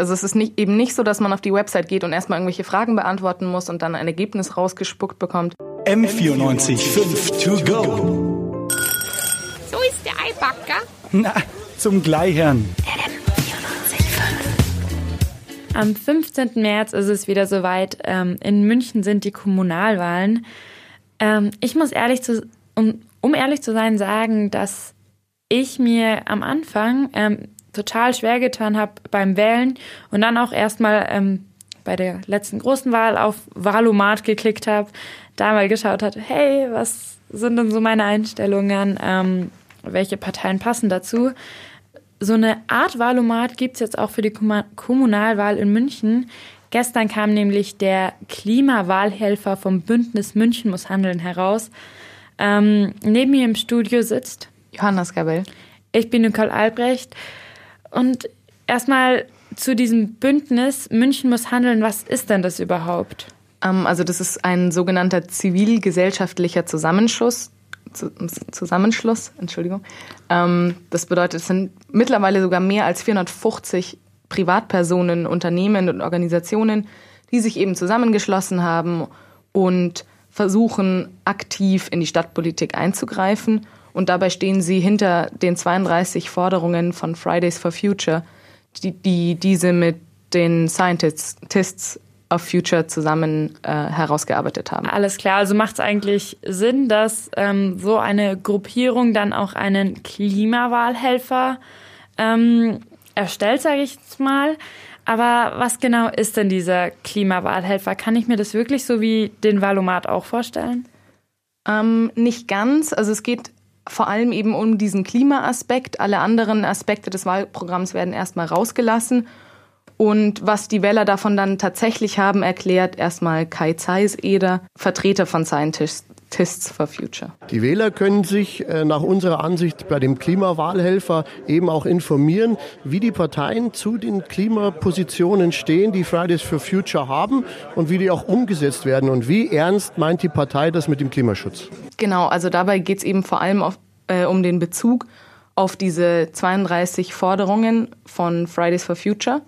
Also es ist nicht, eben nicht so, dass man auf die Website geht und erstmal irgendwelche Fragen beantworten muss und dann ein Ergebnis rausgespuckt bekommt. M94.5 to go. So ist der Eibacker. Na, zum Gleichern. Am 15. März ist es wieder soweit. Ähm, in München sind die Kommunalwahlen. Ähm, ich muss ehrlich zu, um, um ehrlich zu sein, sagen, dass ich mir am Anfang ähm, total schwer getan habe beim Wählen und dann auch erstmal ähm, bei der letzten großen Wahl auf Wahlomat geklickt habe, da mal geschaut hat, hey, was sind denn so meine Einstellungen, ähm, welche Parteien passen dazu. So eine Art Wahlomat gibt es jetzt auch für die Kommunalwahl in München. Gestern kam nämlich der Klimawahlhelfer vom Bündnis München muss handeln heraus. Ähm, neben mir im Studio sitzt Johanna Skabel. Ich bin Nicole Albrecht. Und erstmal zu diesem Bündnis München muss handeln. Was ist denn das überhaupt? Ähm, also das ist ein sogenannter zivilgesellschaftlicher Zusammenschluss. Zusammenschluss, Entschuldigung. Ähm, das bedeutet, es sind mittlerweile sogar mehr als 450 Privatpersonen, Unternehmen und Organisationen, die sich eben zusammengeschlossen haben und versuchen, aktiv in die Stadtpolitik einzugreifen und dabei stehen sie hinter den 32 Forderungen von Fridays for Future, die, die diese mit den Scientists of Future zusammen äh, herausgearbeitet haben. Alles klar, also macht es eigentlich Sinn, dass ähm, so eine Gruppierung dann auch einen Klimawahlhelfer ähm, erstellt, sage ich jetzt mal. Aber was genau ist denn dieser Klimawahlhelfer? Kann ich mir das wirklich so wie den Valomat auch vorstellen? Ähm, nicht ganz. Also es geht vor allem eben um diesen Klimaaspekt. Alle anderen Aspekte des Wahlprogramms werden erstmal rausgelassen. Und was die Wähler davon dann tatsächlich haben, erklärt erstmal Kai Zeiss-Eder, Vertreter von Scientists Tests for Future. Die Wähler können sich äh, nach unserer Ansicht bei dem Klimawahlhelfer eben auch informieren, wie die Parteien zu den Klimapositionen stehen, die Fridays for Future haben und wie die auch umgesetzt werden und wie ernst meint die Partei das mit dem Klimaschutz. Genau, also dabei geht es eben vor allem auf, äh, um den Bezug auf diese 32 Forderungen von Fridays for Future.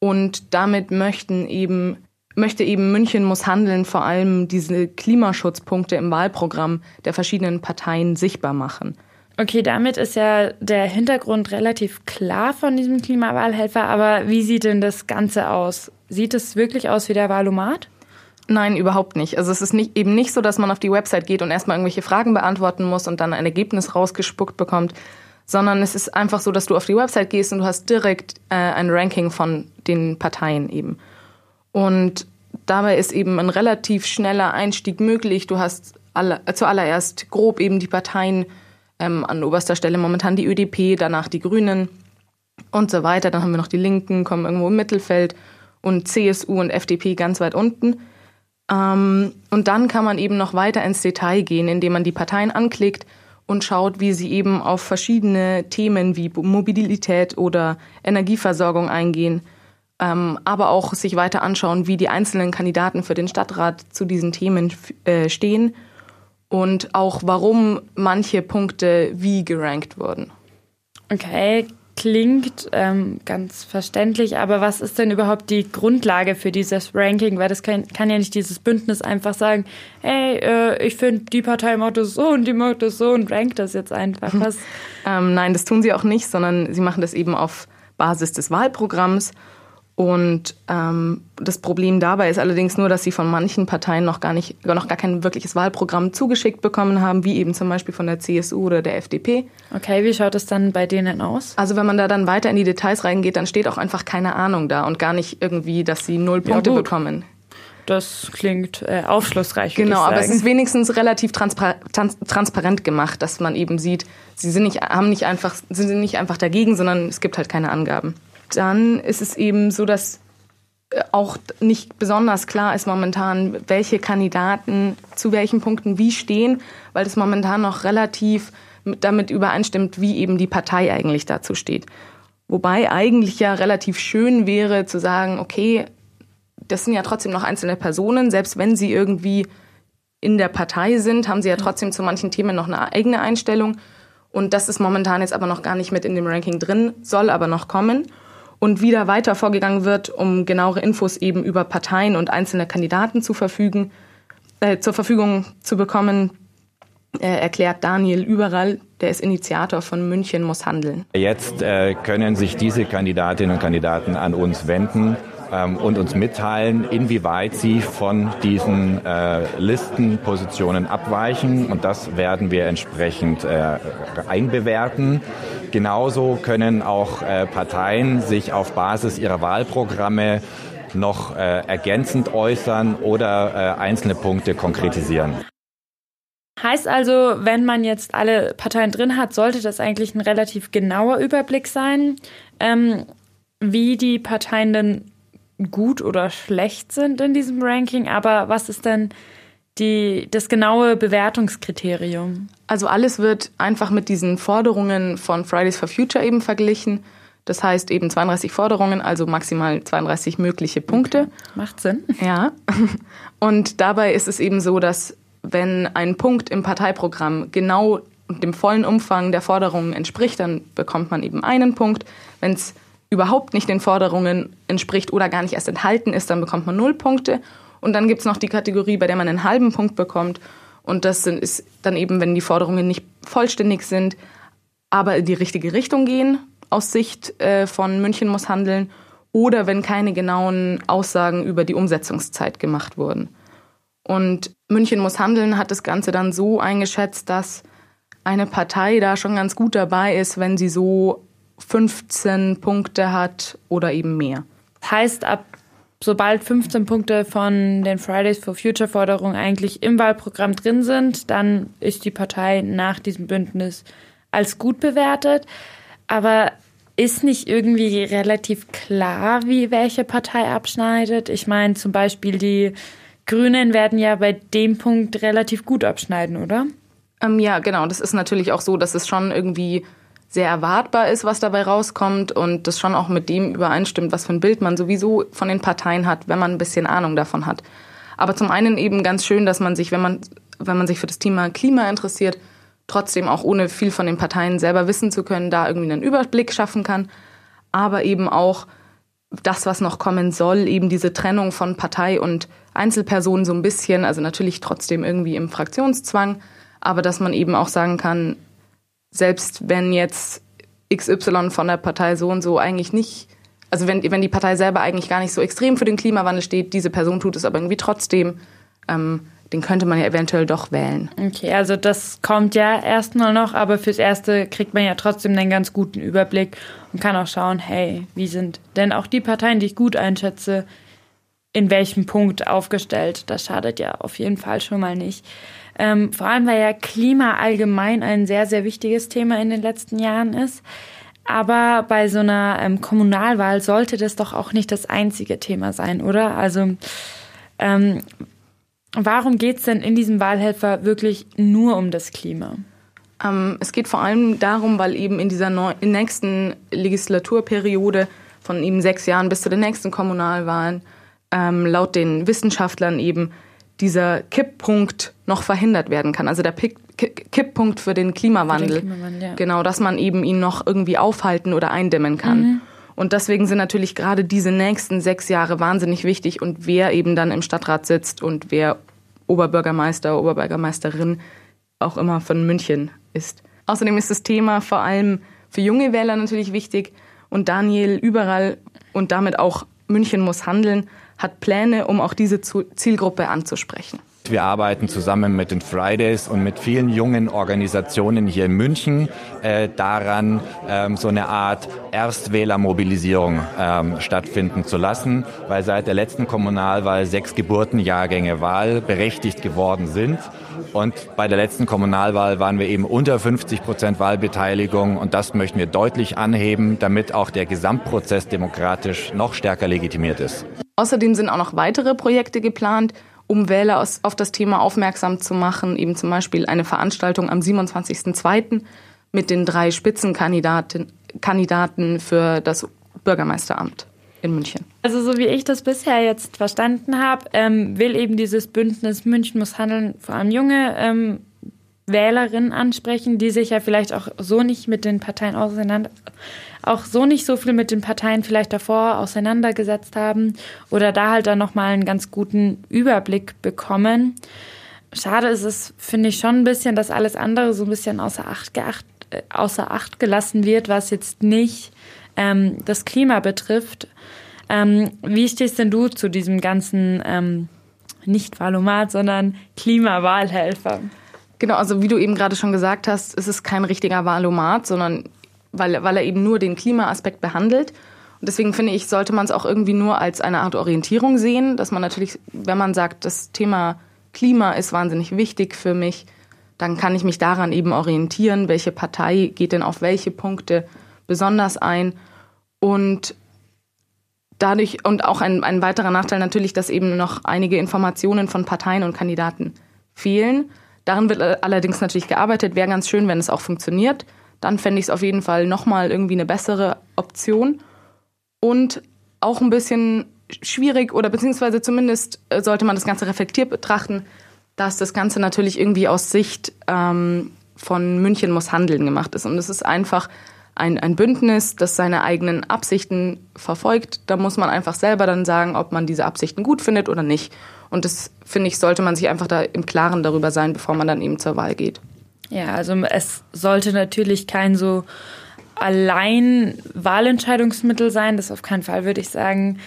Und damit möchten eben möchte eben München muss handeln, vor allem diese Klimaschutzpunkte im Wahlprogramm der verschiedenen Parteien sichtbar machen. Okay, damit ist ja der Hintergrund relativ klar von diesem Klimawahlhelfer, aber wie sieht denn das Ganze aus? Sieht es wirklich aus wie der Wahlomat? Nein, überhaupt nicht. Also es ist nicht, eben nicht so, dass man auf die Website geht und erstmal irgendwelche Fragen beantworten muss und dann ein Ergebnis rausgespuckt bekommt, sondern es ist einfach so, dass du auf die Website gehst und du hast direkt äh, ein Ranking von den Parteien eben. Und dabei ist eben ein relativ schneller Einstieg möglich. Du hast alle, zuallererst grob eben die Parteien ähm, an oberster Stelle momentan die ÖDP, danach die Grünen und so weiter. Dann haben wir noch die Linken, kommen irgendwo im Mittelfeld und CSU und FDP ganz weit unten. Ähm, und dann kann man eben noch weiter ins Detail gehen, indem man die Parteien anklickt und schaut, wie sie eben auf verschiedene Themen wie Mobilität oder Energieversorgung eingehen aber auch sich weiter anschauen, wie die einzelnen Kandidaten für den Stadtrat zu diesen Themen äh, stehen und auch warum manche Punkte wie gerankt wurden. Okay, klingt ähm, ganz verständlich, aber was ist denn überhaupt die Grundlage für dieses Ranking? Weil das kann, kann ja nicht dieses Bündnis einfach sagen, hey, äh, ich finde, die Partei macht das so und die macht das so und rankt das jetzt einfach. Was? ähm, nein, das tun sie auch nicht, sondern sie machen das eben auf Basis des Wahlprogramms und ähm, das Problem dabei ist allerdings nur, dass sie von manchen Parteien noch gar nicht, noch gar kein wirkliches Wahlprogramm zugeschickt bekommen haben, wie eben zum Beispiel von der CSU oder der FDP. Okay, wie schaut es dann bei denen aus? Also wenn man da dann weiter in die Details reingeht, dann steht auch einfach keine Ahnung da und gar nicht irgendwie, dass sie null Punkte ja, bekommen. Das klingt äh, aufschlussreich. Genau, aber es ist wenigstens relativ transpar trans transparent gemacht, dass man eben sieht, sie sind nicht, haben nicht einfach, sie sind nicht einfach dagegen, sondern es gibt halt keine Angaben dann ist es eben so, dass äh, auch nicht besonders klar ist momentan, welche Kandidaten zu welchen Punkten wie stehen, weil es momentan noch relativ damit übereinstimmt, wie eben die Partei eigentlich dazu steht. Wobei eigentlich ja relativ schön wäre zu sagen, okay, das sind ja trotzdem noch einzelne Personen, selbst wenn sie irgendwie in der Partei sind, haben sie ja trotzdem zu manchen Themen noch eine eigene Einstellung. Und das ist momentan jetzt aber noch gar nicht mit in dem Ranking drin, soll aber noch kommen. Und wie da weiter vorgegangen wird, um genauere Infos eben über Parteien und einzelne Kandidaten zu verfügen, äh, zur Verfügung zu bekommen, äh, erklärt Daniel Überall, der ist Initiator von München muss handeln. Jetzt äh, können sich diese Kandidatinnen und Kandidaten an uns wenden ähm, und uns mitteilen, inwieweit sie von diesen äh, Listenpositionen abweichen. Und das werden wir entsprechend äh, einbewerten. Genauso können auch äh, Parteien sich auf Basis ihrer Wahlprogramme noch äh, ergänzend äußern oder äh, einzelne Punkte konkretisieren. Heißt also, wenn man jetzt alle Parteien drin hat, sollte das eigentlich ein relativ genauer Überblick sein, ähm, wie die Parteien denn gut oder schlecht sind in diesem Ranking. Aber was ist denn die, das genaue Bewertungskriterium? Also alles wird einfach mit diesen Forderungen von Fridays for Future eben verglichen. Das heißt eben 32 Forderungen, also maximal 32 mögliche Punkte. Macht Sinn. Ja. Und dabei ist es eben so, dass wenn ein Punkt im Parteiprogramm genau dem vollen Umfang der Forderungen entspricht, dann bekommt man eben einen Punkt. Wenn es überhaupt nicht den Forderungen entspricht oder gar nicht erst enthalten ist, dann bekommt man null Punkte. Und dann gibt es noch die Kategorie, bei der man einen halben Punkt bekommt. Und das sind, ist dann eben, wenn die Forderungen nicht vollständig sind, aber in die richtige Richtung gehen, aus Sicht äh, von München muss handeln, oder wenn keine genauen Aussagen über die Umsetzungszeit gemacht wurden. Und München muss handeln hat das Ganze dann so eingeschätzt, dass eine Partei da schon ganz gut dabei ist, wenn sie so 15 Punkte hat oder eben mehr. Heißt, ab sobald 15 Punkte von den Fridays for Future Forderungen eigentlich im Wahlprogramm drin sind, dann ist die Partei nach diesem Bündnis als gut bewertet. Aber ist nicht irgendwie relativ klar, wie welche Partei abschneidet? Ich meine zum Beispiel die Grünen werden ja bei dem Punkt relativ gut abschneiden, oder? Ähm, ja, genau. Das ist natürlich auch so, dass es schon irgendwie sehr erwartbar ist, was dabei rauskommt und das schon auch mit dem übereinstimmt, was für ein Bild man sowieso von den Parteien hat, wenn man ein bisschen Ahnung davon hat. Aber zum einen eben ganz schön, dass man sich, wenn man, wenn man sich für das Thema Klima interessiert, trotzdem auch ohne viel von den Parteien selber wissen zu können, da irgendwie einen Überblick schaffen kann. Aber eben auch das, was noch kommen soll, eben diese Trennung von Partei und Einzelpersonen so ein bisschen, also natürlich trotzdem irgendwie im Fraktionszwang, aber dass man eben auch sagen kann, selbst wenn jetzt XY von der Partei so und so eigentlich nicht, also wenn, wenn die Partei selber eigentlich gar nicht so extrem für den Klimawandel steht, diese Person tut es aber irgendwie trotzdem, ähm, den könnte man ja eventuell doch wählen. Okay, also das kommt ja erstmal noch, aber fürs Erste kriegt man ja trotzdem einen ganz guten Überblick und kann auch schauen, hey, wie sind denn auch die Parteien, die ich gut einschätze, in welchem Punkt aufgestellt. Das schadet ja auf jeden Fall schon mal nicht. Ähm, vor allem, weil ja Klima allgemein ein sehr, sehr wichtiges Thema in den letzten Jahren ist. Aber bei so einer ähm, Kommunalwahl sollte das doch auch nicht das einzige Thema sein, oder? Also ähm, warum geht es denn in diesem Wahlhelfer wirklich nur um das Klima? Ähm, es geht vor allem darum, weil eben in dieser neu, in nächsten Legislaturperiode von eben sechs Jahren bis zu den nächsten Kommunalwahlen ähm, laut den Wissenschaftlern eben dieser Kipppunkt noch verhindert werden kann. Also der Kipppunkt für den Klimawandel. Für den Klimawandel ja. Genau, dass man eben ihn noch irgendwie aufhalten oder eindämmen kann. Mhm. Und deswegen sind natürlich gerade diese nächsten sechs Jahre wahnsinnig wichtig und wer eben dann im Stadtrat sitzt und wer Oberbürgermeister, Oberbürgermeisterin auch immer von München ist. Außerdem ist das Thema vor allem für junge Wähler natürlich wichtig und Daniel überall und damit auch München muss handeln, hat Pläne, um auch diese Zielgruppe anzusprechen. Wir arbeiten zusammen mit den Fridays und mit vielen jungen Organisationen hier in München äh, daran, ähm, so eine Art Erstwählermobilisierung ähm, stattfinden zu lassen, weil seit der letzten Kommunalwahl sechs Geburtenjahrgänge wahlberechtigt geworden sind. Und bei der letzten Kommunalwahl waren wir eben unter 50 Prozent Wahlbeteiligung und das möchten wir deutlich anheben, damit auch der Gesamtprozess demokratisch noch stärker legitimiert ist. Außerdem sind auch noch weitere Projekte geplant, um Wähler auf das Thema aufmerksam zu machen. Eben zum Beispiel eine Veranstaltung am 27.02. mit den drei Spitzenkandidaten Kandidaten für das Bürgermeisteramt in München. Also so wie ich das bisher jetzt verstanden habe, ähm, will eben dieses Bündnis München muss handeln vor allem junge ähm, Wählerinnen ansprechen, die sich ja vielleicht auch so nicht mit den Parteien auseinander, auch so nicht so viel mit den Parteien vielleicht davor auseinandergesetzt haben oder da halt dann nochmal einen ganz guten Überblick bekommen. Schade ist es, finde ich schon ein bisschen, dass alles andere so ein bisschen außer Acht, geacht, äh, außer Acht gelassen wird, was jetzt nicht ähm, das Klima betrifft. Ähm, wie stehst denn du zu diesem ganzen ähm, nicht Wahlomat, sondern Klimawahlhelfer? Genau, also wie du eben gerade schon gesagt hast, ist es kein richtiger Wahlomat, sondern weil, weil er eben nur den Klimaaspekt behandelt. Und deswegen finde ich, sollte man es auch irgendwie nur als eine Art Orientierung sehen, dass man natürlich, wenn man sagt, das Thema Klima ist wahnsinnig wichtig für mich, dann kann ich mich daran eben orientieren, welche Partei geht denn auf welche Punkte besonders ein. Und dadurch, und auch ein, ein weiterer Nachteil natürlich, dass eben noch einige Informationen von Parteien und Kandidaten fehlen. Daran wird allerdings natürlich gearbeitet. Wäre ganz schön, wenn es auch funktioniert. Dann fände ich es auf jeden Fall nochmal irgendwie eine bessere Option. Und auch ein bisschen schwierig oder beziehungsweise zumindest äh, sollte man das Ganze reflektiert betrachten, dass das Ganze natürlich irgendwie aus Sicht ähm, von München muss handeln gemacht ist. Und es ist einfach ein, ein Bündnis, das seine eigenen Absichten verfolgt. Da muss man einfach selber dann sagen, ob man diese Absichten gut findet oder nicht. Und das, finde ich, sollte man sich einfach da im Klaren darüber sein, bevor man dann eben zur Wahl geht. Ja, also es sollte natürlich kein so allein Wahlentscheidungsmittel sein, das auf keinen Fall, würde ich sagen.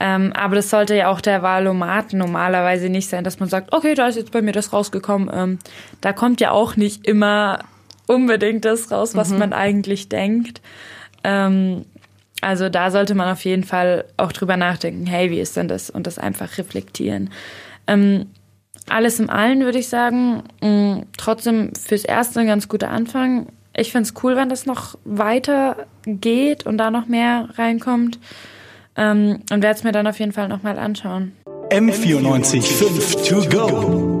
Ähm, aber das sollte ja auch der Wahlomat normalerweise nicht sein, dass man sagt, okay, da ist jetzt bei mir das rausgekommen. Ähm, da kommt ja auch nicht immer unbedingt das raus, was mhm. man eigentlich denkt. Ähm, also da sollte man auf jeden Fall auch drüber nachdenken, hey, wie ist denn das? Und das einfach reflektieren. Ähm, alles im Allen würde ich sagen, mh, mm, trotzdem fürs Erste ein ganz guter Anfang. Ich finde es cool, wenn das noch weiter geht und da noch mehr reinkommt. Ähm, und werde es mir dann auf jeden Fall nochmal anschauen. M94 5 to go.